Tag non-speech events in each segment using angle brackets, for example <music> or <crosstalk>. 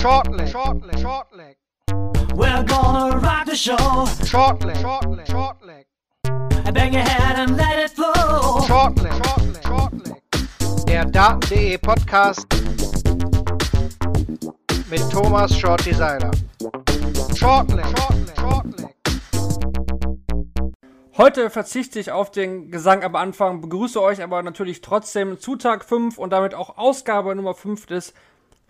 Shortleg, shortleg, shortleg. We're gonna rock the show. Shortleg, shortleg, shortleg. Bang your head and let it flow. Shortleg, shortleg, shortleg. Der Daten.de Podcast mit Thomas Shorty Seiler. Shortleg, shortleg, shortleg. Heute verzichte ich auf den Gesang am Anfang, begrüße euch aber natürlich trotzdem zu Tag 5 und damit auch Ausgabe Nummer 5 des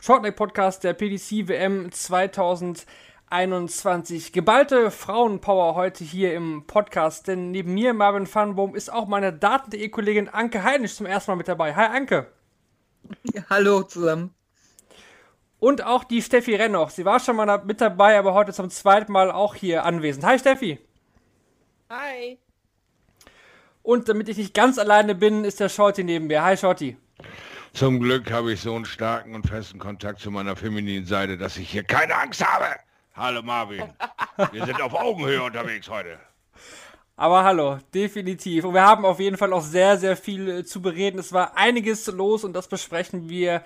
Shortleg Podcast der PDC WM 2021. Geballte Frauenpower heute hier im Podcast, denn neben mir, Marvin Fanbohm, ist auch meine Daten.de Kollegin Anke Heinisch zum ersten Mal mit dabei. Hi Anke. Ja, hallo zusammen. Und auch die Steffi Rennoch. Sie war schon mal mit dabei, aber heute zum zweiten Mal auch hier anwesend. Hi Steffi. Hi. Und damit ich nicht ganz alleine bin, ist der Shorty neben mir. Hi Shorty. Zum Glück habe ich so einen starken und festen Kontakt zu meiner femininen Seite, dass ich hier keine Angst habe. Hallo Marvin. Wir sind auf Augenhöhe unterwegs heute. Aber hallo, definitiv. Und wir haben auf jeden Fall auch sehr, sehr viel äh, zu bereden. Es war einiges los und das besprechen wir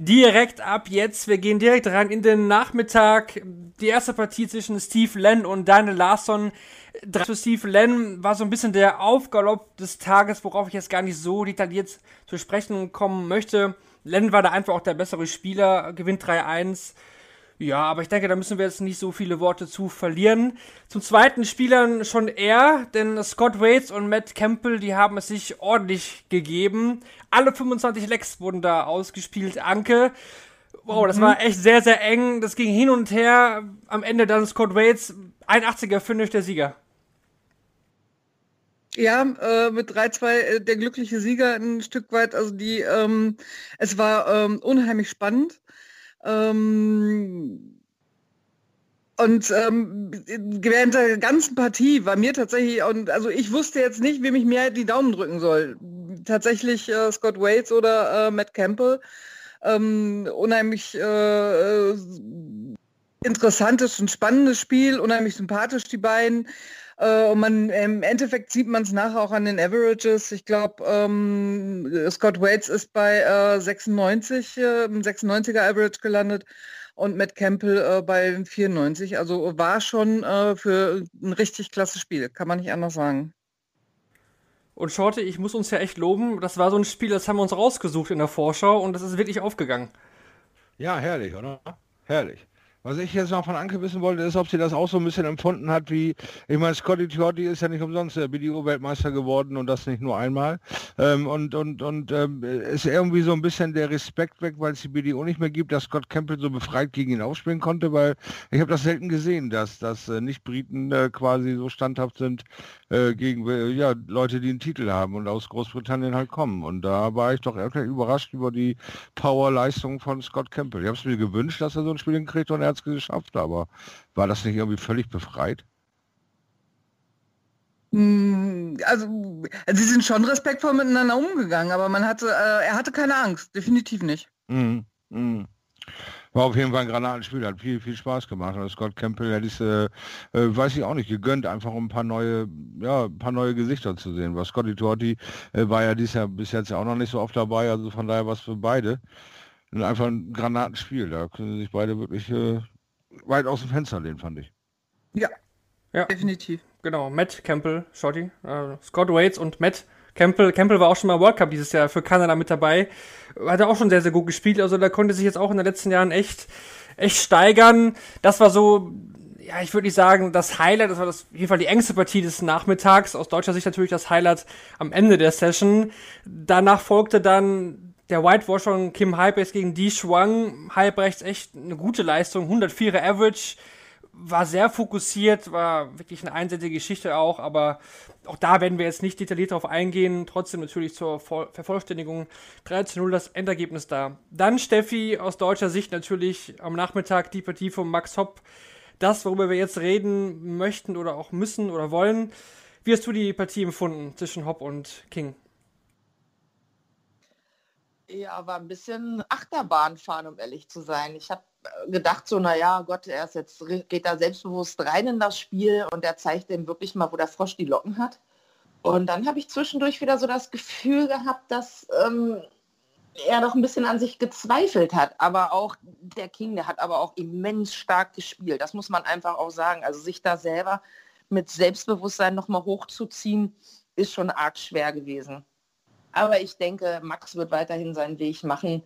direkt ab jetzt. Wir gehen direkt rein in den Nachmittag. Die erste Partie zwischen Steve Len und Daniel Larsson. Für Steve Len war so ein bisschen der Aufgalopp des Tages, worauf ich jetzt gar nicht so detailliert zu sprechen kommen möchte. Len war da einfach auch der bessere Spieler, gewinnt 3-1. Ja, aber ich denke, da müssen wir jetzt nicht so viele Worte zu verlieren. Zum zweiten Spielern schon er, denn Scott Waits und Matt Campbell, die haben es sich ordentlich gegeben. Alle 25 Lecks wurden da ausgespielt. Anke, wow, das war echt sehr, sehr eng. Das ging hin und her. Am Ende dann Scott Waits, 81er Finish der Sieger. Ja, äh, mit 3-2 äh, der glückliche Sieger ein Stück weit. Also die, ähm, es war ähm, unheimlich spannend. Ähm, und ähm, während der ganzen Partie war mir tatsächlich, und also ich wusste jetzt nicht, wem ich mehr die Daumen drücken soll. Tatsächlich äh, Scott Waits oder äh, Matt Campbell. Ähm, unheimlich äh, interessantes und spannendes Spiel, unheimlich sympathisch die beiden. Äh, und man im Endeffekt sieht man es nachher auch an den Averages. Ich glaube, ähm, Scott Waits ist bei äh, 96, äh, 96er Average gelandet und Matt Campbell äh, bei 94. Also war schon äh, für ein richtig klasse Spiel, kann man nicht anders sagen. Und Shorty, ich muss uns ja echt loben, das war so ein Spiel, das haben wir uns rausgesucht in der Vorschau und das ist wirklich aufgegangen. Ja, herrlich, oder? Herrlich. Was ich jetzt noch von Anke wissen wollte, ist, ob sie das auch so ein bisschen empfunden hat, wie, ich meine, Scotty Torti ist ja nicht umsonst der BDO-Weltmeister geworden und das nicht nur einmal. Ähm, und und, und ähm, ist irgendwie so ein bisschen der Respekt weg, weil es die BDO nicht mehr gibt, dass Scott Campbell so befreit gegen ihn aufspielen konnte, weil ich habe das selten gesehen, dass, dass äh, Nicht-Briten äh, quasi so standhaft sind äh, gegen äh, ja, Leute, die einen Titel haben und aus Großbritannien halt kommen. Und da war ich doch überrascht über die Powerleistung von Scott Campbell. Ich habe es mir gewünscht, dass er so ein Spiel hinkriegt und er hat es geschafft, aber war das nicht irgendwie völlig befreit? Mm, Also, sie sind schon respektvoll miteinander umgegangen, aber man hatte, äh, er hatte keine Angst, definitiv nicht. Mhm. Mhm. War auf jeden Fall ein Granatenspiel, hat viel, viel Spaß gemacht. Und Scott Campbell hätte ich, äh, äh, weiß ich auch nicht, gegönnt, einfach um ein paar neue, ja, ein paar neue Gesichter zu sehen. Was Scotty Torti äh, war ja dieses Jahr bis jetzt ja auch noch nicht so oft dabei, also von daher was für beide. Einfach ein Granatenspiel, da können sich beide wirklich äh, weit aus dem Fenster lehnen, fand ich. Ja, Ja, definitiv. genau. Matt Campbell, Shorty, äh, Scott Waits und Matt Campbell. Campbell war auch schon mal World Cup dieses Jahr für Kanada mit dabei. Hat er auch schon sehr, sehr gut gespielt. Also da konnte sich jetzt auch in den letzten Jahren echt, echt steigern. Das war so, ja, ich würde nicht sagen, das Highlight, das war das, auf jeden Fall die engste Partie des Nachmittags. Aus deutscher Sicht natürlich das Highlight am Ende der Session. Danach folgte dann der Whitewash von Kim Halbrechts gegen Di Shuang. Halbrechts echt eine gute Leistung, 104er Average war sehr fokussiert, war wirklich eine einseitige Geschichte auch, aber auch da werden wir jetzt nicht detailliert darauf eingehen. Trotzdem natürlich zur Voll Vervollständigung 13-0 das Endergebnis da. Dann Steffi aus deutscher Sicht natürlich am Nachmittag die Partie von Max Hopp. Das, worüber wir jetzt reden möchten oder auch müssen oder wollen. Wie hast du die Partie empfunden zwischen Hopp und King? Ja, war ein bisschen Achterbahnfahren, um ehrlich zu sein. Ich habe gedacht so, naja, Gott, er ist jetzt, geht da selbstbewusst rein in das Spiel und er zeigt dem wirklich mal, wo der Frosch die Locken hat. Und dann habe ich zwischendurch wieder so das Gefühl gehabt, dass ähm, er doch ein bisschen an sich gezweifelt hat. Aber auch der King, der hat aber auch immens stark gespielt. Das muss man einfach auch sagen. Also sich da selber mit Selbstbewusstsein nochmal hochzuziehen, ist schon arg schwer gewesen. Aber ich denke, Max wird weiterhin seinen Weg machen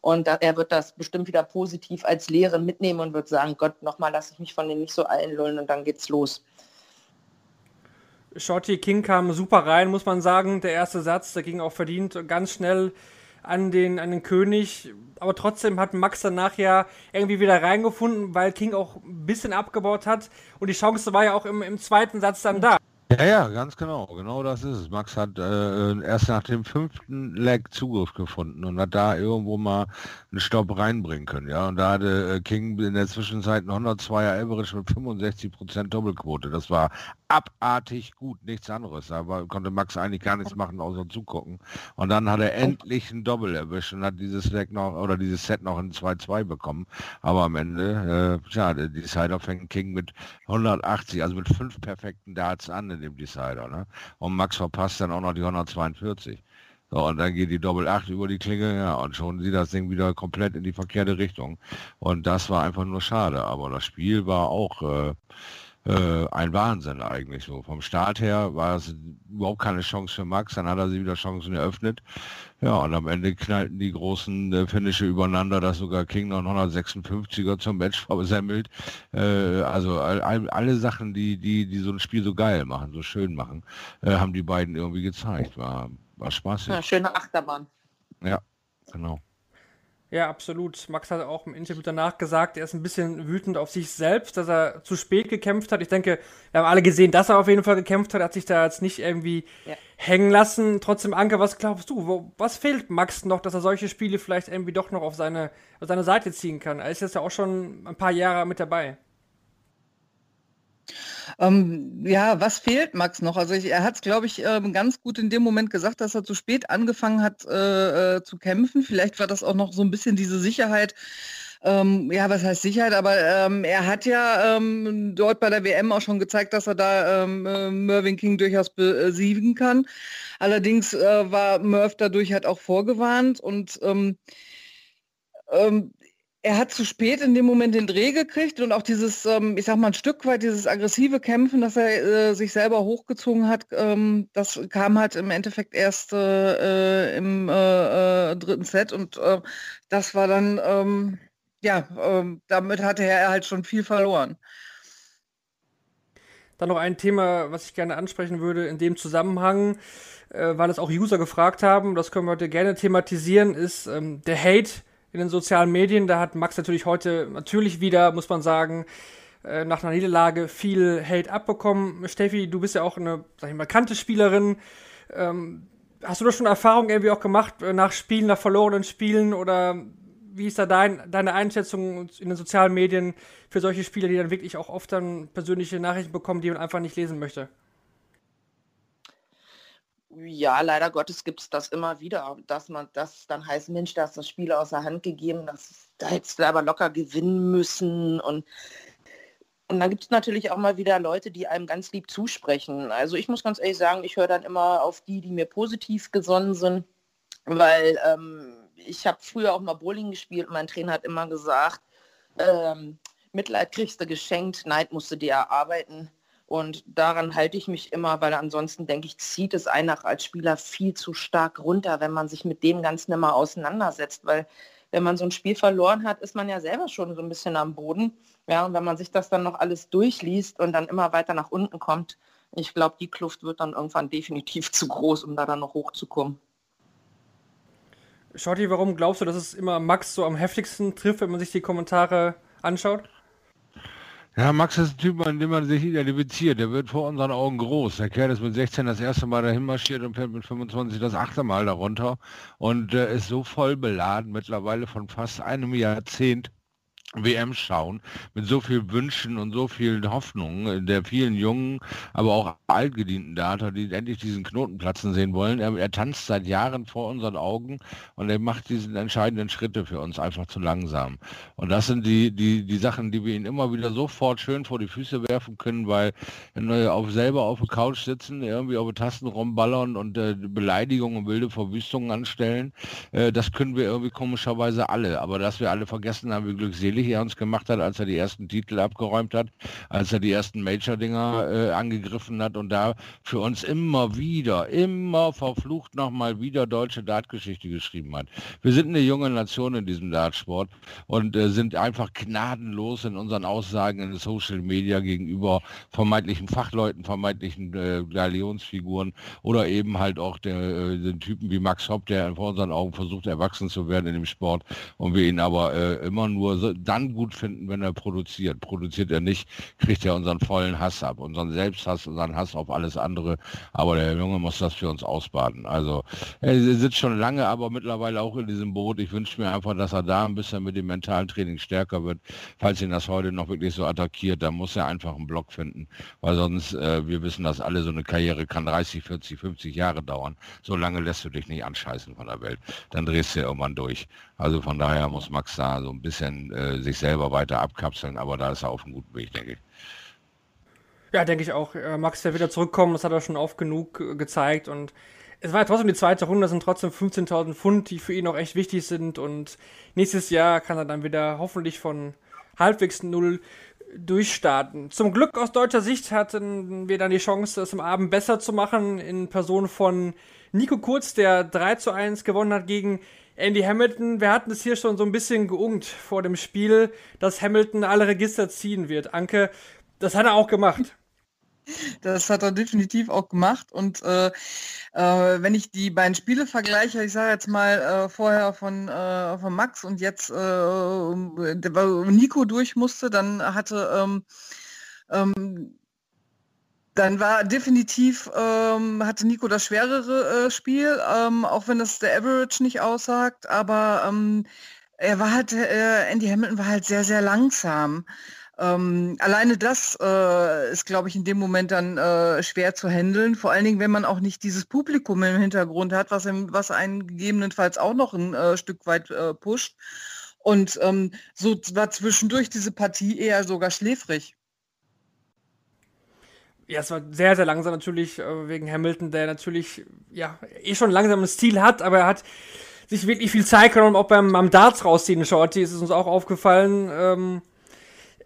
und er wird das bestimmt wieder positiv als Lehre mitnehmen und wird sagen, Gott, nochmal lasse ich mich von denen nicht so einlullen und dann geht's los. Shorty King kam super rein, muss man sagen. Der erste Satz, der ging auch verdient ganz schnell an den, an den König. Aber trotzdem hat Max danach ja irgendwie wieder reingefunden, weil King auch ein bisschen abgebaut hat. Und die Chance war ja auch im, im zweiten Satz dann da. Ja, ja, ganz genau. Genau das ist es. Max hat äh, erst nach dem fünften Leg Zugriff gefunden und hat da irgendwo mal einen Stopp reinbringen können. Ja, und da hatte äh, King in der Zwischenzeit ein 102er Average mit 65% Doppelquote. Das war abartig gut, nichts anderes. Da war, konnte Max eigentlich gar nichts machen, außer zugucken. Und dann hat er endlich ein Doppel erwischt und hat dieses Leg noch oder dieses Set noch in 2-2 bekommen. Aber am Ende, äh, ja, die Decider fängt King mit 180, also mit fünf perfekten Darts an in dem Decider. Ne? Und Max verpasst dann auch noch die 142. So, und dann geht die Doppel 8 über die Klinge, ja, und schon sieht das Ding wieder komplett in die verkehrte Richtung. Und das war einfach nur schade. Aber das Spiel war auch äh, äh, ein Wahnsinn eigentlich so. Vom Start her war es überhaupt keine Chance für Max, dann hat er sie wieder Chancen eröffnet. Ja, und am Ende knallten die großen äh, Finische übereinander, dass sogar King noch 156er zum Match versemmelt. Äh, also all, all, alle Sachen, die, die, die so ein Spiel so geil machen, so schön machen, äh, haben die beiden irgendwie gezeigt. War, war spaßig. Ja, schöne Achterbahn. Ja, genau. Ja, absolut. Max hat auch im Interview danach gesagt, er ist ein bisschen wütend auf sich selbst, dass er zu spät gekämpft hat. Ich denke, wir haben alle gesehen, dass er auf jeden Fall gekämpft hat, er hat sich da jetzt nicht irgendwie ja. hängen lassen. Trotzdem, Anke, was glaubst du? Wo, was fehlt Max noch, dass er solche Spiele vielleicht irgendwie doch noch auf seine, auf seine Seite ziehen kann? Er ist jetzt ja auch schon ein paar Jahre mit dabei. Ähm, ja, was fehlt Max noch? Also ich, er hat es, glaube ich, ähm, ganz gut in dem Moment gesagt, dass er zu spät angefangen hat äh, äh, zu kämpfen. Vielleicht war das auch noch so ein bisschen diese Sicherheit. Ähm, ja, was heißt Sicherheit? Aber ähm, er hat ja ähm, dort bei der WM auch schon gezeigt, dass er da ähm, äh, Mervyn King durchaus besiegen kann. Allerdings äh, war Merv dadurch halt auch vorgewarnt und ähm, er hat zu spät in dem Moment den Dreh gekriegt und auch dieses, ähm, ich sag mal ein Stück weit, dieses aggressive Kämpfen, das er äh, sich selber hochgezogen hat, ähm, das kam halt im Endeffekt erst äh, äh im äh, äh, dritten Set und äh, das war dann, ähm, ja, ähm, damit hatte er halt schon viel verloren. Dann noch ein Thema, was ich gerne ansprechen würde in dem Zusammenhang, weil es auch User gefragt haben, das können wir heute gerne thematisieren, ist ähm, der Hate in den sozialen Medien. Da hat Max natürlich heute natürlich wieder, muss man sagen, äh, nach einer Niederlage viel Hate abbekommen. Steffi, du bist ja auch eine, sag ich mal, bekannte Spielerin. Ähm, hast du da schon Erfahrungen irgendwie auch gemacht äh, nach Spielen, nach verlorenen Spielen oder wie ist da dein, deine Einschätzung in den sozialen Medien für solche Spieler, die dann wirklich auch oft dann persönliche Nachrichten bekommen, die man einfach nicht lesen möchte? Ja, leider Gottes gibt es das immer wieder, dass man das dann heißt, Mensch, da ist das Spiel außer Hand gegeben, das, da hättest du aber locker gewinnen müssen. Und, und dann gibt es natürlich auch mal wieder Leute, die einem ganz lieb zusprechen. Also ich muss ganz ehrlich sagen, ich höre dann immer auf die, die mir positiv gesonnen sind, weil ähm, ich habe früher auch mal Bowling gespielt und mein Trainer hat immer gesagt, ähm, Mitleid kriegst du geschenkt, Neid musst du dir erarbeiten. Und daran halte ich mich immer, weil ansonsten denke ich, zieht es einen als Spieler viel zu stark runter, wenn man sich mit dem Ganzen immer auseinandersetzt. Weil wenn man so ein Spiel verloren hat, ist man ja selber schon so ein bisschen am Boden. Ja, und wenn man sich das dann noch alles durchliest und dann immer weiter nach unten kommt, ich glaube, die Kluft wird dann irgendwann definitiv <laughs> zu groß, um da dann noch hochzukommen. Shorty, warum glaubst du, dass es immer Max so am heftigsten trifft, wenn man sich die Kommentare anschaut? Ja, Max ist ein Typ, an dem man sich identifiziert. Der wird vor unseren Augen groß. Der Kerl ist mit 16 das erste Mal dahin marschiert und fährt mit 25 das achte Mal darunter und äh, ist so voll beladen mittlerweile von fast einem Jahrzehnt WM schauen, mit so viel Wünschen und so vielen Hoffnungen der vielen jungen, aber auch altgedienten Data, die endlich diesen Knoten platzen sehen wollen. Er, er, tanzt seit Jahren vor unseren Augen und er macht diese entscheidenden Schritte für uns einfach zu langsam. Und das sind die, die, die Sachen, die wir ihn immer wieder sofort schön vor die Füße werfen können, weil wenn wir auf, selber auf der Couch sitzen, irgendwie auf den Tasten rumballern und äh, Beleidigungen und wilde Verwüstungen anstellen, äh, das können wir irgendwie komischerweise alle. Aber dass wir alle vergessen haben, wie glückselig er uns gemacht hat, als er die ersten Titel abgeräumt hat, als er die ersten Major-Dinger äh, angegriffen hat und da für uns immer wieder, immer verflucht nochmal wieder deutsche Dartgeschichte geschrieben hat. Wir sind eine junge Nation in diesem Dartsport und äh, sind einfach gnadenlos in unseren Aussagen in Social Media gegenüber vermeintlichen Fachleuten, vermeintlichen äh, Galionsfiguren oder eben halt auch der, äh, den Typen wie Max Hopp, der vor unseren Augen versucht, erwachsen zu werden in dem Sport und wir ihn aber äh, immer nur so, dann gut finden, wenn er produziert. Produziert er nicht, kriegt er unseren vollen Hass ab, unseren Selbsthass, unseren Hass auf alles andere. Aber der Junge muss das für uns ausbaden. Also er sitzt schon lange, aber mittlerweile auch in diesem Boot. Ich wünsche mir einfach, dass er da ein bisschen mit dem mentalen Training stärker wird. Falls ihn das heute noch wirklich so attackiert, dann muss er einfach einen Block finden, weil sonst, äh, wir wissen das alle, so eine Karriere kann 30, 40, 50 Jahre dauern. So lange lässt du dich nicht anscheißen von der Welt. Dann drehst du irgendwann durch. Also von daher muss Max da so ein bisschen äh, sich selber weiter abkapseln, aber da ist er auf einem guten Weg, denke ich. Ja, denke ich auch. Max wird wieder zurückkommen, das hat er schon oft genug äh, gezeigt und es war ja trotzdem die zweite Runde, sind trotzdem 15.000 Pfund, die für ihn auch echt wichtig sind und nächstes Jahr kann er dann wieder hoffentlich von halbwegs null durchstarten. Zum Glück aus deutscher Sicht hatten wir dann die Chance, es am Abend besser zu machen in Person von Nico Kurz, der 3 zu 1 gewonnen hat gegen Andy Hamilton, wir hatten es hier schon so ein bisschen geungt vor dem Spiel, dass Hamilton alle Register ziehen wird. Anke, das hat er auch gemacht. Das hat er definitiv auch gemacht. Und äh, äh, wenn ich die beiden Spiele vergleiche, ich sage jetzt mal äh, vorher von, äh, von Max und jetzt äh, Nico durch musste, dann hatte ähm, ähm, dann war definitiv, ähm, hatte Nico das schwerere äh, Spiel, ähm, auch wenn es der Average nicht aussagt, aber ähm, er war halt, äh, Andy Hamilton war halt sehr, sehr langsam. Ähm, alleine das äh, ist, glaube ich, in dem Moment dann äh, schwer zu handeln. Vor allen Dingen, wenn man auch nicht dieses Publikum im Hintergrund hat, was, im, was einen gegebenenfalls auch noch ein äh, Stück weit äh, pusht. Und ähm, so war zwischendurch diese Partie eher sogar schläfrig. Ja, es war sehr, sehr langsam natürlich äh, wegen Hamilton, der natürlich ja eh schon langsam ein Stil hat, aber er hat sich wirklich viel Zeit genommen, auch beim, beim Darts rausziehen, Shorty, ist es uns auch aufgefallen. Ähm,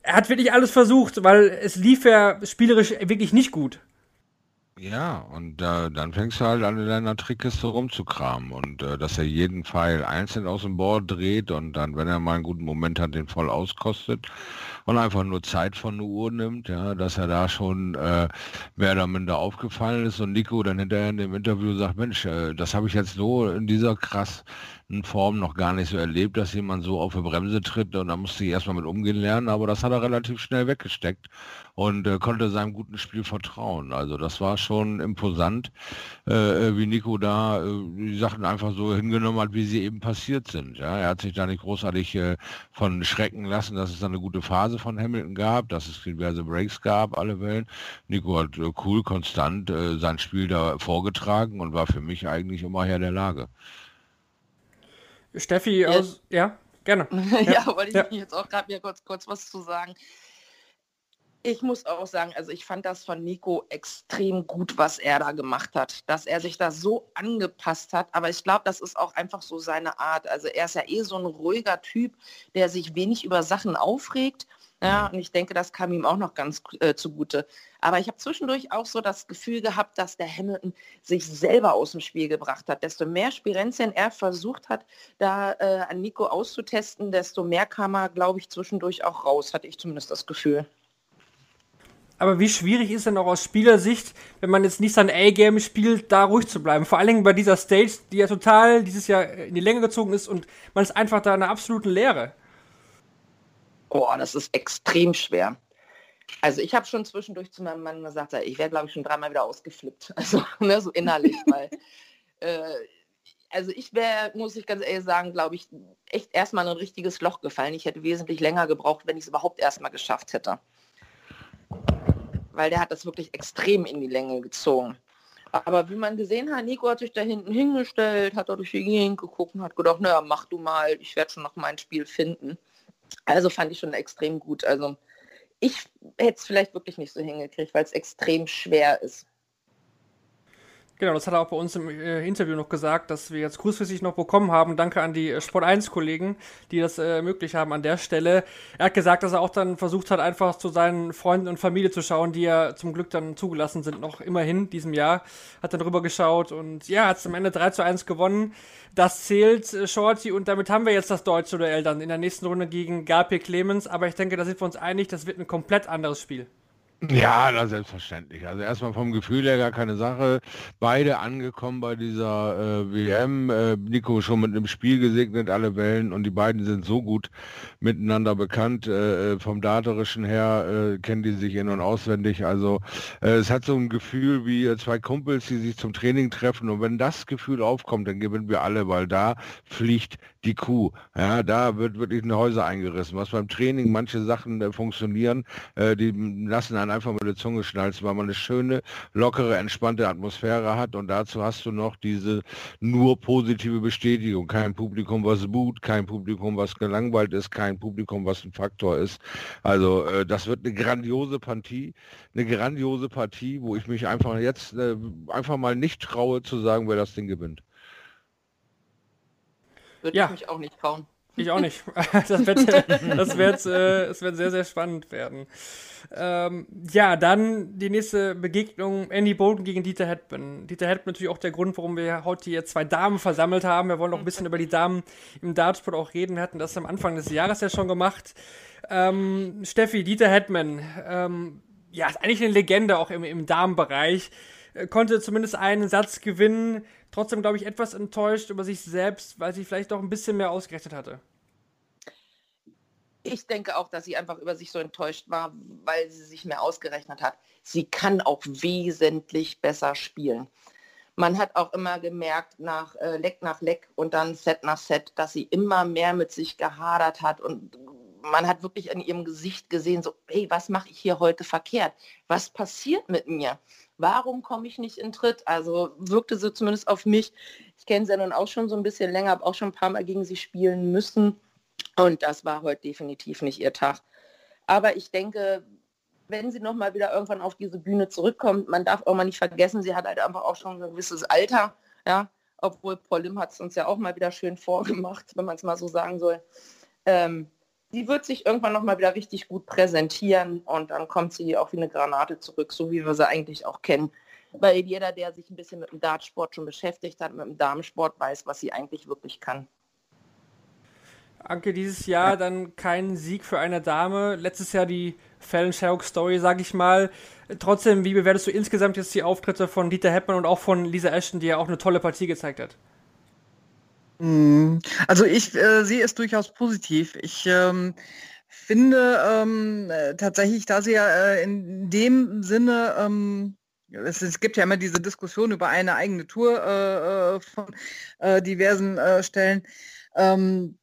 er hat wirklich alles versucht, weil es lief ja spielerisch wirklich nicht gut. Ja, und äh, dann fängst du halt an in deiner Trickkiste rumzukramen und äh, dass er jeden Pfeil einzeln aus dem Board dreht und dann, wenn er mal einen guten Moment hat, den voll auskostet und einfach nur Zeit von der Uhr nimmt, ja, dass er da schon äh, mehr oder minder aufgefallen ist und Nico dann hinterher in dem Interview sagt, Mensch, äh, das habe ich jetzt so in dieser krass Form noch gar nicht so erlebt, dass jemand so auf die Bremse tritt und da musste ich erstmal mit umgehen lernen, aber das hat er relativ schnell weggesteckt und äh, konnte seinem guten Spiel vertrauen. Also das war schon imposant, äh, äh, wie Nico da äh, die Sachen einfach so hingenommen hat, wie sie eben passiert sind. Ja? Er hat sich da nicht großartig äh, von schrecken lassen, dass es da eine gute Phase von Hamilton gab, dass es diverse Breaks gab, alle Wellen. Nico hat äh, cool, konstant sein Spiel da vorgetragen und war für mich eigentlich immer Herr der Lage. Steffi ja. aus. Ja, gerne. <laughs> ja, ja, wollte ich jetzt auch gerade mir kurz, kurz was zu sagen. Ich muss auch sagen, also ich fand das von Nico extrem gut, was er da gemacht hat, dass er sich da so angepasst hat. Aber ich glaube, das ist auch einfach so seine Art. Also er ist ja eh so ein ruhiger Typ, der sich wenig über Sachen aufregt ja, und ich denke, das kam ihm auch noch ganz äh, zugute. Aber ich habe zwischendurch auch so das Gefühl gehabt, dass der Hamilton sich selber aus dem Spiel gebracht hat. Desto mehr Spirenzien er versucht hat, da äh, an Nico auszutesten, desto mehr kam er, glaube ich, zwischendurch auch raus, hatte ich zumindest das Gefühl. Aber wie schwierig ist denn auch aus Spielersicht, wenn man jetzt nicht sein A-Game spielt, da ruhig zu bleiben? Vor allen Dingen bei dieser Stage, die ja total dieses Jahr in die Länge gezogen ist und man ist einfach da in einer absoluten Leere. Oh, das ist extrem schwer. Also ich habe schon zwischendurch zu meinem Mann gesagt, ich wäre, glaube ich, schon dreimal wieder ausgeflippt. <laughs> Also ne, so innerlich, weil äh, also ich wäre, muss ich ganz ehrlich sagen, glaube ich, echt erstmal ein richtiges Loch gefallen. Ich hätte wesentlich länger gebraucht, wenn ich es überhaupt erstmal geschafft hätte. Weil der hat das wirklich extrem in die Länge gezogen. Aber wie man gesehen hat, Nico hat sich da hinten hingestellt, hat da durch die Gegend geguckt und hat gedacht, naja, mach du mal, ich werde schon noch mein Spiel finden. Also fand ich schon extrem gut. Also ich hätte es vielleicht wirklich nicht so hingekriegt, weil es extrem schwer ist. Genau, das hat er auch bei uns im äh, Interview noch gesagt, dass wir jetzt kurzfristig noch bekommen haben. Danke an die äh, Sport 1 Kollegen, die das äh, möglich haben an der Stelle. Er hat gesagt, dass er auch dann versucht hat, einfach zu seinen Freunden und Familie zu schauen, die ja zum Glück dann zugelassen sind, noch immerhin diesem Jahr. Hat dann drüber geschaut und ja, hat es am Ende 3 zu 1 gewonnen. Das zählt, äh, Shorty, und damit haben wir jetzt das deutsche Duell dann in der nächsten Runde gegen Garpe Clemens. Aber ich denke, da sind wir uns einig, das wird ein komplett anderes Spiel. Ja, na, selbstverständlich. Also erstmal vom Gefühl her gar keine Sache. Beide angekommen bei dieser äh, WM. Äh, Nico schon mit einem Spiel gesegnet, alle Wellen und die beiden sind so gut miteinander bekannt. Äh, vom Daterischen her äh, kennen die sich in- und auswendig. Also äh, es hat so ein Gefühl wie äh, zwei Kumpels, die sich zum Training treffen und wenn das Gefühl aufkommt, dann gewinnen wir alle, weil da fliegt die Kuh. Ja, da wird wirklich ein Häuser eingerissen. Was beim Training manche Sachen äh, funktionieren, äh, die lassen einen einfach mit der Zunge schnalzen, weil man eine schöne, lockere, entspannte Atmosphäre hat und dazu hast du noch diese nur positive Bestätigung. Kein Publikum, was boot, kein Publikum, was gelangweilt ist, kein Publikum, was ein Faktor ist. Also äh, das wird eine grandiose Partie, eine grandiose Partie, wo ich mich einfach jetzt äh, einfach mal nicht traue zu sagen, wer das Ding gewinnt. Würde Ja. ich mich auch nicht trauen. Ich auch nicht. <laughs> Das wird, das wird, äh, es wird sehr, sehr spannend werden. Ähm, ja, dann die nächste Begegnung, Andy Bolton gegen Dieter Hetman. Dieter Hetman natürlich auch der Grund, warum wir heute hier zwei Damen versammelt haben. Wir wollen noch ein bisschen über die Damen im Dartsport auch reden. Wir hatten das am Anfang des Jahres ja schon gemacht. Ähm, Steffi, Dieter Hetman, ähm, ja, ist eigentlich eine Legende auch im, im Damenbereich. Äh, Konnte zumindest einen Satz gewinnen. Trotzdem, glaube ich, etwas enttäuscht über sich selbst, weil sie vielleicht doch ein bisschen mehr ausgerechnet hatte. Ich denke auch, dass sie einfach über sich so enttäuscht war, weil sie sich mehr ausgerechnet hat. Sie kann auch wesentlich besser spielen. Man hat auch immer gemerkt, nach äh, Leck nach Leck und dann Set nach Set, dass sie immer mehr mit sich gehadert hat und man hat wirklich in ihrem Gesicht gesehen, so, hey, was mache ich hier heute verkehrt? Was passiert mit mir? Warum komme ich nicht in Tritt? Also wirkte sie zumindest auf mich. Ich kenne sie ja nun auch schon so ein bisschen länger, habe auch schon ein paar Mal gegen sie spielen müssen. Und das war heute definitiv nicht ihr Tag. Aber ich denke, wenn sie noch mal wieder irgendwann auf diese Bühne zurückkommt, man darf auch mal nicht vergessen, sie hat halt einfach auch schon ein gewisses Alter, ja, obwohl Paul Lim hat es uns ja auch mal wieder schön vorgemacht, wenn man es mal so sagen soll. Ähm, die wird sich irgendwann noch mal wieder richtig gut präsentieren und dann kommt sie auch wie eine Granate zurück, so wie wir sie eigentlich auch kennen. Weil jeder, der sich ein bisschen mit dem Dartsport schon beschäftigt hat, mit dem Damensport, weiß, was sie eigentlich wirklich kann. Anke, dieses Jahr dann kein Sieg für eine Dame. Letztes Jahr die Fallon Sherrock Story, sag ich mal. Trotzdem, wie bewertest du insgesamt jetzt die Auftritte von Dieter Heppmann und auch von Lisa Ashton, die ja auch eine tolle Partie gezeigt hat? Mm, Also ich äh, sehe es durchaus positiv. Ich ähm, finde ähm, äh, tatsächlich, da sie ja äh, in dem Sinne, ähm, es, es gibt ja immer diese Diskussion über eine eigene Tour äh, äh, von äh, diversen Stellen. Ähm,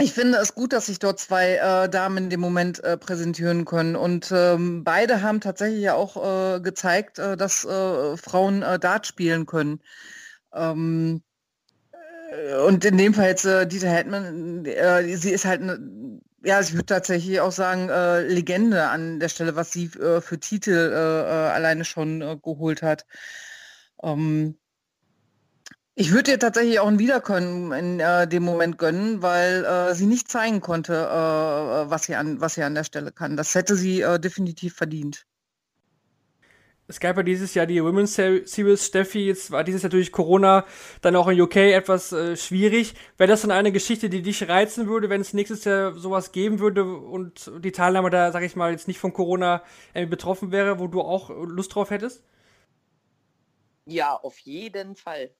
ich finde es gut, dass sich dort zwei Damen in dem Moment präsentieren können. Und ähm, beide haben tatsächlich ja auch gezeigt, dass Frauen Dart spielen können. Und in dem Fall jetzt äh, Dieter Hetman, äh, sie ist halt eine, ja, ich würde tatsächlich auch sagen, äh, Legende an der Stelle, was sie äh, für Titel äh, äh, alleine schon geholt hat. Ähm, ich würde ihr tatsächlich auch ein Wiederkommen in dem Moment gönnen, weil sie nicht zeigen konnte, was, sie an, was sie an der Stelle kann. Das hätte sie definitiv verdient. Es gab ja dieses Jahr die Women's Ser- Series Steffi, jetzt war dieses Jahr durch Corona dann auch in UK etwas äh, schwierig. Wäre das dann eine Geschichte, die dich reizen würde, wenn es nächstes Jahr sowas geben würde und die Teilnahme da, sag ich mal, jetzt nicht von Corona äh, betroffen wäre, wo du auch Lust drauf hättest? Ja, auf jeden Fall.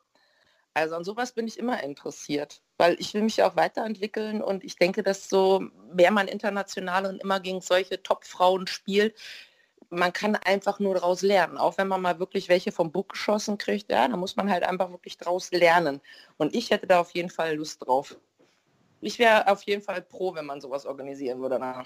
Also an sowas bin ich immer interessiert, weil ich will mich ja auch weiterentwickeln und ich denke, dass so mehr man international und immer gegen solche Top-Frauen spielt, man kann einfach nur daraus lernen. Auch wenn man mal wirklich welche vom Buch geschossen kriegt, ja, dann muss man halt einfach wirklich daraus lernen. Und ich hätte da auf jeden Fall Lust drauf. Ich wäre auf jeden Fall pro, wenn man sowas organisieren würde. Na.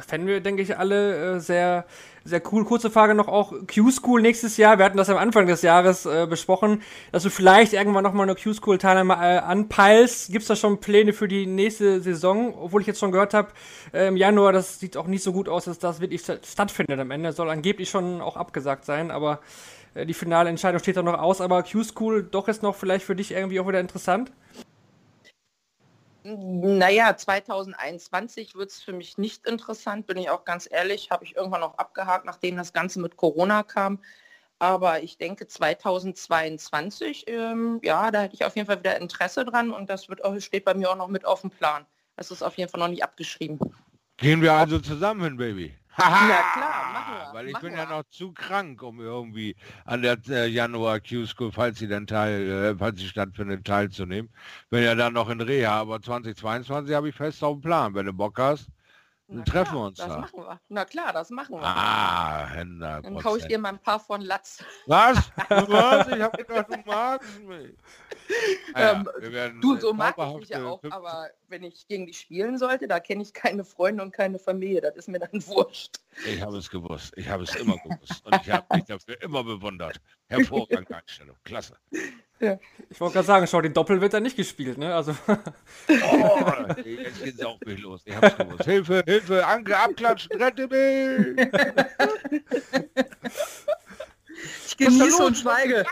Fänden wir, denke ich, alle äh, sehr, sehr cool. Kurze Frage noch auch, Q-School nächstes Jahr, wir hatten das am Anfang des Jahres äh, besprochen, dass du vielleicht irgendwann nochmal eine Q-School-Teilnahme äh, anpeilst. Gibt es da schon Pläne für die nächste Saison? Obwohl ich jetzt schon gehört habe, äh, im Januar, das sieht auch nicht so gut aus, dass das wirklich stattfindet am Ende. Soll angeblich schon auch abgesagt sein, aber äh, die finale Entscheidung steht da noch aus. Aber Q-School doch ist noch vielleicht für dich irgendwie auch wieder interessant? Naja, 2021 wird es für mich nicht interessant, bin ich auch ganz ehrlich, habe ich irgendwann noch abgehakt, nachdem das Ganze mit Corona kam. Aber ich denke 2022, ähm, ja, da hätte ich auf jeden Fall wieder Interesse dran und das wird auch, steht bei mir auch noch mit auf dem Plan. Das ist auf jeden Fall noch nicht abgeschrieben. Gehen wir also zusammen hin, Baby. Ja <laughs> klar, machen wir. Weil ich bin ja noch zu krank, um irgendwie an der äh, Januar Q-School, falls sie dann teil, äh, falls sie stattfindet, teilzunehmen. Bin ja dann noch in Reha, aber 2022 habe ich fest auf dem Plan. Wenn du Bock hast, dann treffen klar, wir uns das da. machen wir. Na klar, das machen wir. Ah, Händler. Dann hau ich dir mal ein paar von Latz. Was? <laughs> Was? Ich hab gedacht, du magst mich. <laughs> Naja, Ähm, Du, so mag ich mich ja auch, 15 aber wenn ich gegen die spielen sollte, da kenne ich keine Freunde und keine Familie. Das ist mir dann <laughs> wurscht. Ich habe es gewusst. Ich habe es immer gewusst. Und ich habe mich dafür immer bewundert. Hervorragende Einstellung. Klasse. Ich wollte gerade sagen, schau, den Doppel wird da nicht gespielt, ne? Also, Oh, jetzt geht's auch mich los. Ich hab's gewusst. Hilfe, Hilfe, Anke, abklatschen, rette mich! Ich genieße und schweige.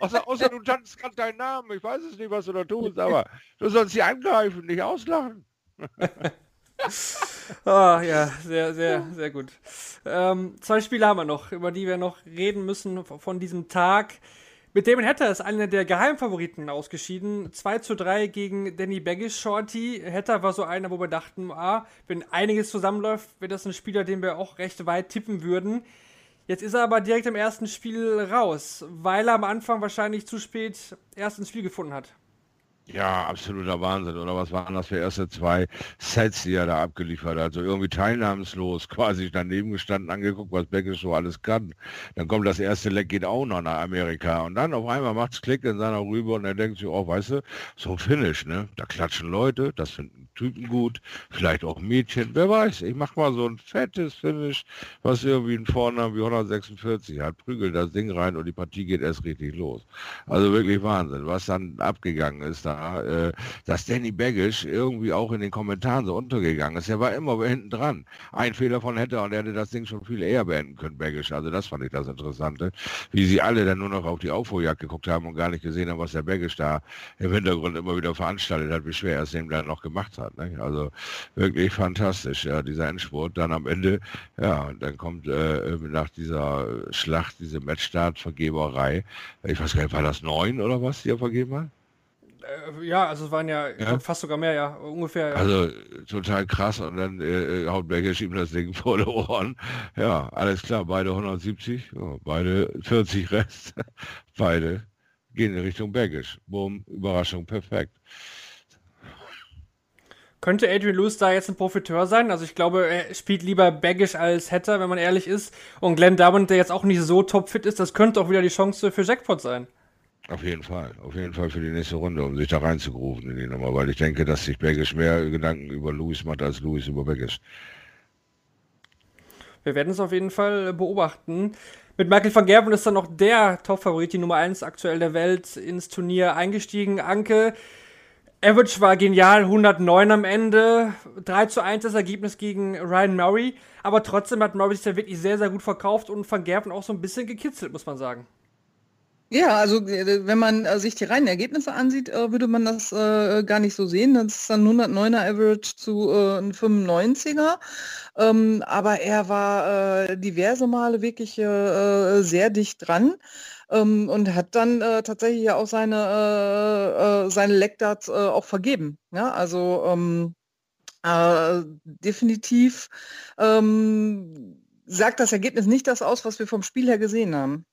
Außer, außer du tanzt gerade deinen Namen. Ich weiß es nicht, was du da tust, aber du sollst sie angreifen, nicht auslachen. ah, ja, sehr, sehr, sehr gut. Ähm, zwei Spiele haben wir noch, über die wir noch reden müssen von diesem Tag. Mit Damon Hatter ist einer der Geheimfavoriten ausgeschieden. 2 zu 3 gegen Danny Baggish Shorty. Hatter war so einer, wo wir dachten, ah, wenn einiges zusammenläuft, wäre das ein Spieler, den wir auch recht weit tippen würden. Jetzt ist er aber direkt im ersten Spiel raus, weil er am Anfang wahrscheinlich zu spät erst ins Spiel gefunden hat. Ja, absoluter Wahnsinn. Oder was waren das für erste zwei Sets, die er da abgeliefert hat? Also irgendwie teilnahmslos, quasi daneben gestanden, angeguckt, was Beckisch so alles kann. Dann kommt das erste Leck, geht auch noch nach Amerika. Und dann auf einmal macht's Klick in seiner Rübe und er denkt sich, oh, weißt du, so ein Finish, ne? Da klatschen Leute, das finden Typen gut, vielleicht auch Mädchen, wer weiß. Ich mach mal so ein fettes Finish, was irgendwie einen Vornamen wie 146 hat, prügelt das Ding rein und die Partie geht erst richtig los. Also wirklich Wahnsinn, was dann abgegangen ist da, äh, dass Danny Baggish irgendwie auch in den Kommentaren so untergegangen ist. Er war immer hinten dran. Ein Fehler von hätte und er hätte das Ding schon viel eher beenden können, Baggish. Also das fand ich das Interessante, wie sie alle dann nur noch auf die Aufholjagd geguckt haben und gar nicht gesehen haben, was der Baggish da im Hintergrund immer wieder veranstaltet hat, wie schwer er es dem dann noch gemacht hat. Ne? Also wirklich fantastisch, ja, dieser Endspurt. Dann am Ende, ja, und dann kommt äh, nach dieser Schlacht diese Matchstart-Vergeberei. Ich weiß gar nicht, war das neun oder was, die er vergeben hat? Äh, ja, also es waren ja, Ja. fast sogar mehr, ja, ungefähr. Ja. Also total krass und dann äh, haut Becker ihm das Ding <laughs> vor die Ohren. Ja, alles klar, beide 170, ja, beide 40 Rest, <laughs> beide gehen in Richtung Baggish. Boom, Überraschung, perfekt. Könnte Adrian Lewis da jetzt ein Profiteur sein? Also ich glaube, er spielt lieber Baggish als Hatter, wenn man ehrlich ist. Und Glenn Durbin, der jetzt auch nicht so topfit ist, das könnte auch wieder die Chance für Jackpot sein. Auf jeden Fall, auf jeden Fall für die nächste Runde, um sich da reinzugrufen in die Nummer, weil ich denke, dass sich Baggish mehr Gedanken über Lewis macht als Lewis über Baggish. Wir werden es auf jeden Fall beobachten. Mit Michael van Gerven ist dann noch der Top-Favorit, die Nummer 1 aktuell der Welt, ins Turnier eingestiegen. Anke, Average war genial, 109 am Ende, 3 zu 1 das Ergebnis gegen Ryan Murray, aber trotzdem hat Murray sich da wirklich sehr, sehr gut verkauft und Van Gerven auch so ein bisschen gekitzelt, muss man sagen. Ja, also äh, wenn man äh, sich die reinen Ergebnisse ansieht, äh, würde man das gar nicht so sehen. Das ist dann 109er Average zu äh, ein 95er. Ähm, aber er war diverse Male wirklich sehr dicht dran ähm, und hat dann tatsächlich ja auch seine, äh, seine Leckdarts äh, auch vergeben. Ja, also ähm, äh, definitiv sagt das Ergebnis nicht das aus, was wir vom Spiel her gesehen haben.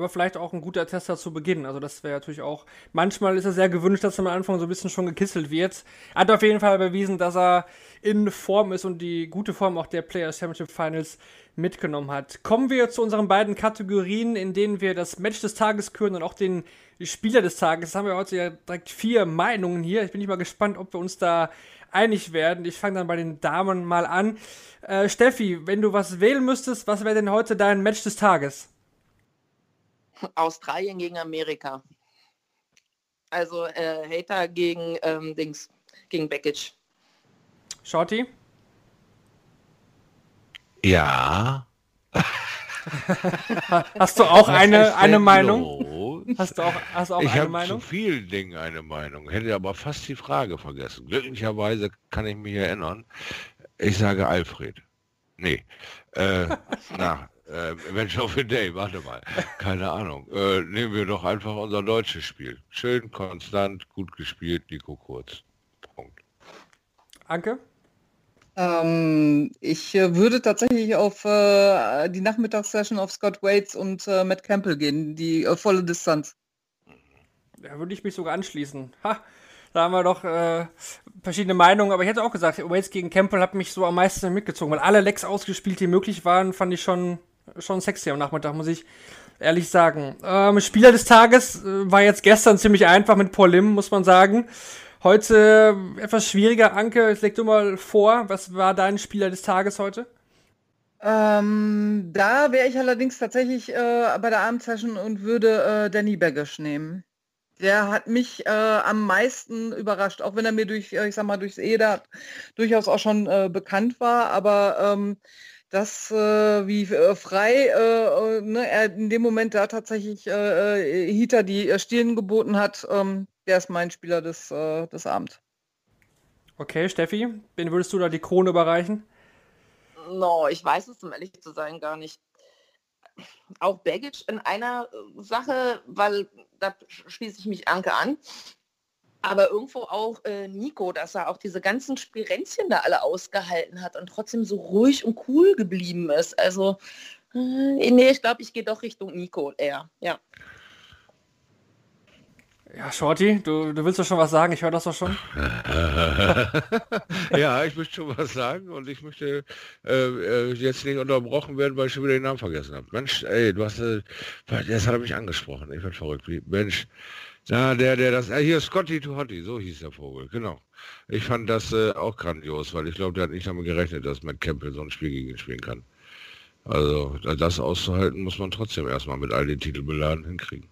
Aber vielleicht auch ein guter Tester zu Beginn. Also das wäre natürlich auch, manchmal ist es sehr gewünscht, dass er am Anfang so ein bisschen schon gekisselt wird. Hat auf jeden Fall bewiesen, dass er in Form ist und die gute Form auch der Players Championship Finals mitgenommen hat. Kommen wir zu unseren beiden Kategorien, in denen wir das Match des Tages küren und auch den Spieler des Tages. Das haben wir heute ja direkt vier Meinungen hier. Ich bin nicht mal gespannt, ob wir uns da einig werden. Ich fange dann bei den Damen mal an. Äh, Steffi, wenn du was wählen müsstest, was wäre denn heute dein Match des Tages? Australien gegen Amerika. Also äh, Hater gegen ähm, Dings, gegen Beckett. Shorty? Ja. <laughs> Hast du auch Was eine, eine Meinung? los? Hast du auch, hast du auch Ich eine habe zu Meinung? vielen Dingen eine Meinung, hätte aber fast die Frage vergessen. Glücklicherweise kann ich mich erinnern. Ich sage Alfred. Nee. Äh, <laughs> na, äh, Match of the Day, warte mal. Keine Ahnung. Äh, nehmen wir doch einfach unser deutsches Spiel. Schön, konstant, gut gespielt, Nico Kurz. Punkt. Anke? Ähm, ich äh, würde tatsächlich auf äh, die Nachmittagssession auf Scott Waits und äh, Matt Campbell gehen, die äh, volle Distanz. Da würde ich mich sogar anschließen. Ha, da haben wir doch äh, verschiedene Meinungen, aber ich hätte auch gesagt, Waits gegen Campbell hat mich so am meisten mitgezogen, weil alle Lecks ausgespielt, die möglich waren, fand ich schon, schon sexy am Nachmittag, muss ich ehrlich sagen. Ähm, Spieler des Tages äh, war jetzt gestern ziemlich einfach mit Paul Lim, muss man sagen. Heute äh, etwas schwieriger. Anke, leg du mal vor, was war dein Spieler des Tages heute? Ähm, da wäre ich allerdings tatsächlich äh, bei der Abendsession und würde äh, Danny Baggish nehmen. Der hat mich äh, am meisten überrascht, auch wenn er mir durch, äh, ich sag mal, durchs EDA durchaus auch schon bekannt war, aber ähm, das, äh, wie äh, frei äh, äh, ne, er in dem Moment da tatsächlich äh, Hita die äh, Stirn geboten hat, ähm, der ist mein Spieler des, äh, des Abends. Okay, Steffi, wen würdest du da die Krone überreichen? No, ich weiß es, um ehrlich zu sein, gar nicht. Auch Baggage in einer Sache, weil da schließe ich mich Anke an. Aber irgendwo auch äh, Nico, dass er auch diese ganzen Spirenzchen da alle ausgehalten hat und trotzdem so ruhig und cool geblieben ist. Also, äh, nee, ich glaube, ich gehe doch Richtung Nico eher. Ja. Ja, Shorty, du, du willst doch schon was sagen, ich höre das doch schon. <laughs> ja, ich möchte schon was sagen und ich möchte äh, äh, jetzt nicht unterbrochen werden, weil ich schon wieder den Namen vergessen habe. Mensch, ey, du hast, äh, das hat er mich angesprochen. Ich bin verrückt. Wie, Mensch, na, der, der das, äh, hier Scotty to Hotty, so hieß der Vogel, genau. Ich fand das äh, auch grandios, weil ich glaube, der hat nicht damit gerechnet, dass Matt Campbell so ein Spiel gegen ihn spielen kann. Also, das auszuhalten, muss man trotzdem erstmal mit all den Titelbeladen hinkriegen.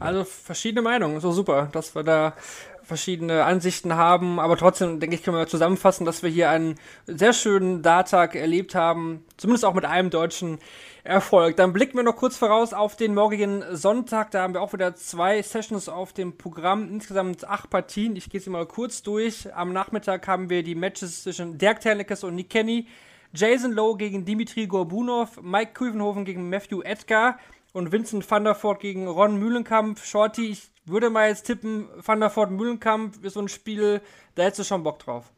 Also verschiedene Meinungen, so super, dass wir da verschiedene Ansichten haben, aber trotzdem, denke ich, können wir zusammenfassen, dass wir hier einen sehr schönen Darttag erlebt haben, zumindest auch mit einem deutschen Erfolg. Dann blicken wir noch kurz voraus auf den morgigen Sonntag, da haben wir auch wieder zwei Sessions auf dem Programm, insgesamt acht Partien, ich gehe sie mal kurz durch. Am Nachmittag haben wir die Matches zwischen Dirk Terlikes und Nick Kenny, Jason Lowe gegen Dimitri Gorbunov, Mike Kuivenhofen gegen Matthew Edgar, und Vincent van der Voort gegen Ron Mühlenkamp. Shorty, ich würde mal jetzt tippen, van der Voort Mühlenkamp ist so ein Spiel, da hättest du schon Bock drauf.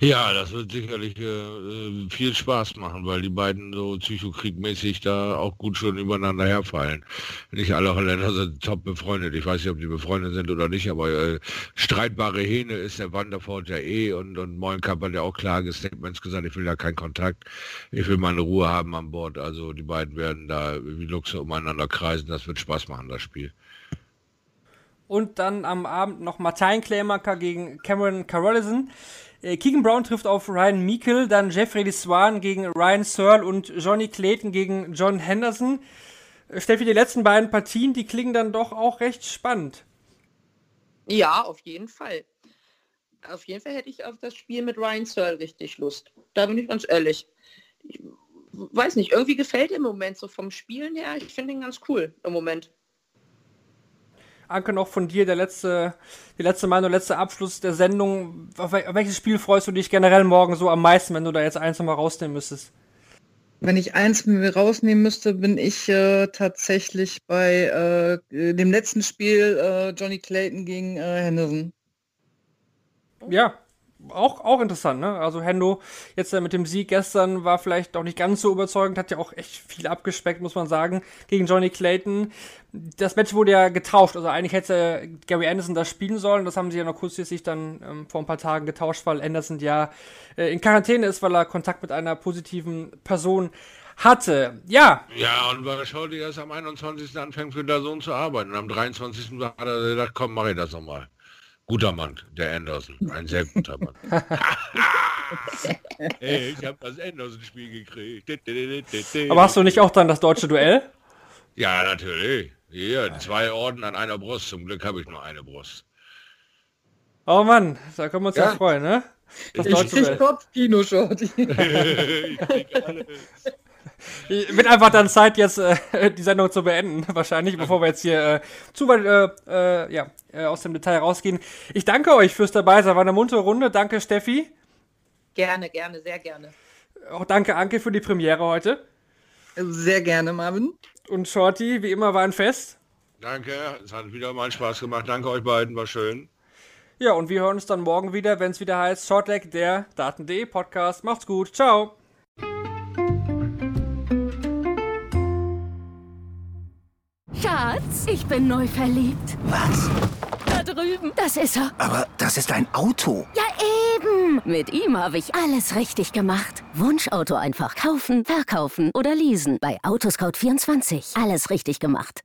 Ja, das wird sicherlich äh, viel Spaß machen, weil die beiden so psychokriegmäßig da auch gut schon übereinander herfallen. Nicht alle Holländer sind top befreundet. Ich weiß nicht, ob die befreundet sind oder nicht, aber äh, streitbare Hähne ist der Wanderfort ja eh und, und Moinkamp hat ja auch klare Statements gesagt, ich will da keinen Kontakt, ich will meine Ruhe haben an Bord. Also die beiden werden da wie Luchse umeinander kreisen, das wird Spaß machen, das Spiel. Und dann am Abend noch Martin Klämaker gegen Cameron Carolison. Äh, Keegan Brown trifft auf Ryan Meikle, dann Jeffrey Swan gegen Ryan Searle und Johnny Clayton gegen John Henderson. Äh, Steffi, die letzten beiden Partien, die klingen dann doch auch recht spannend. Ja, auf jeden Fall. Auf jeden Fall hätte ich auf das Spiel mit Ryan Searle richtig Lust. Da bin ich ganz ehrlich. Ich weiß nicht, irgendwie gefällt er im Moment so vom Spielen her. Ich finde ihn ganz cool im Moment. Anke, noch von dir der letzte, die letzte Meinung, der letzte Abschluss der Sendung. Auf welches Spiel freust du dich generell morgen so am meisten, wenn du da jetzt eins nochmal rausnehmen müsstest? Wenn ich eins mir rausnehmen müsste, bin ich äh, tatsächlich bei äh, dem letzten Spiel äh, Johnny Clayton gegen äh, Henderson. Ja, auch, auch interessant, ne? Also Hendo jetzt äh, mit dem Sieg gestern war vielleicht auch nicht ganz so überzeugend, hat ja auch echt viel abgespeckt, muss man sagen, gegen Johnny Clayton. Das Match wurde ja getauscht, also eigentlich hätte Gary Anderson das spielen sollen, das haben sie ja noch kurzfristig dann ähm, vor ein paar Tagen getauscht, weil Anderson ja äh, in Quarantäne ist, weil er Kontakt mit einer positiven Person hatte. Ja. Ja, und Shorty erst am 21. anfängt für der Sohn zu arbeiten. Und am 23. hat er gesagt, komm, mach ich das nochmal. Guter Mann, der Anderson. Ein sehr guter Mann. <laughs> hey, ich habe das Anderson-Spiel gekriegt. Aber hast du nicht auch dann das deutsche Duell? Ja, natürlich. Hier, zwei Orden an einer Brust. Zum Glück habe ich nur eine Brust. Oh Mann, da können wir uns ja, ja freuen, ne? Das <laughs> ich krieg Kopfkino-Shorty. Wird einfach dann Zeit, jetzt äh, die Sendung zu beenden, <laughs> wahrscheinlich, bevor wir jetzt hier äh, zu weit äh, äh ja, äh, aus dem Detail rausgehen. Ich danke euch fürs dabei sein. War eine muntere Runde. Danke, Steffi. Gerne, gerne, sehr gerne. Auch danke, Anke, für die Premiere heute. Sehr gerne, Marvin. Und Shorty, wie immer, war ein Fest. Danke, es hat wieder mal Spaß gemacht. Danke euch beiden, war schön. Ja, und wir hören uns dann morgen wieder, wenn es wieder heißt Shortleg, der Daten.de Podcast. Macht's gut. Ciao. Schatz, ich bin neu verliebt. Was? Da drüben. Das ist er. Aber das ist ein Auto. Ja, eben. Mit ihm habe ich alles richtig gemacht. Wunschauto einfach kaufen, verkaufen oder leasen. Bei Autoscout24. Alles richtig gemacht.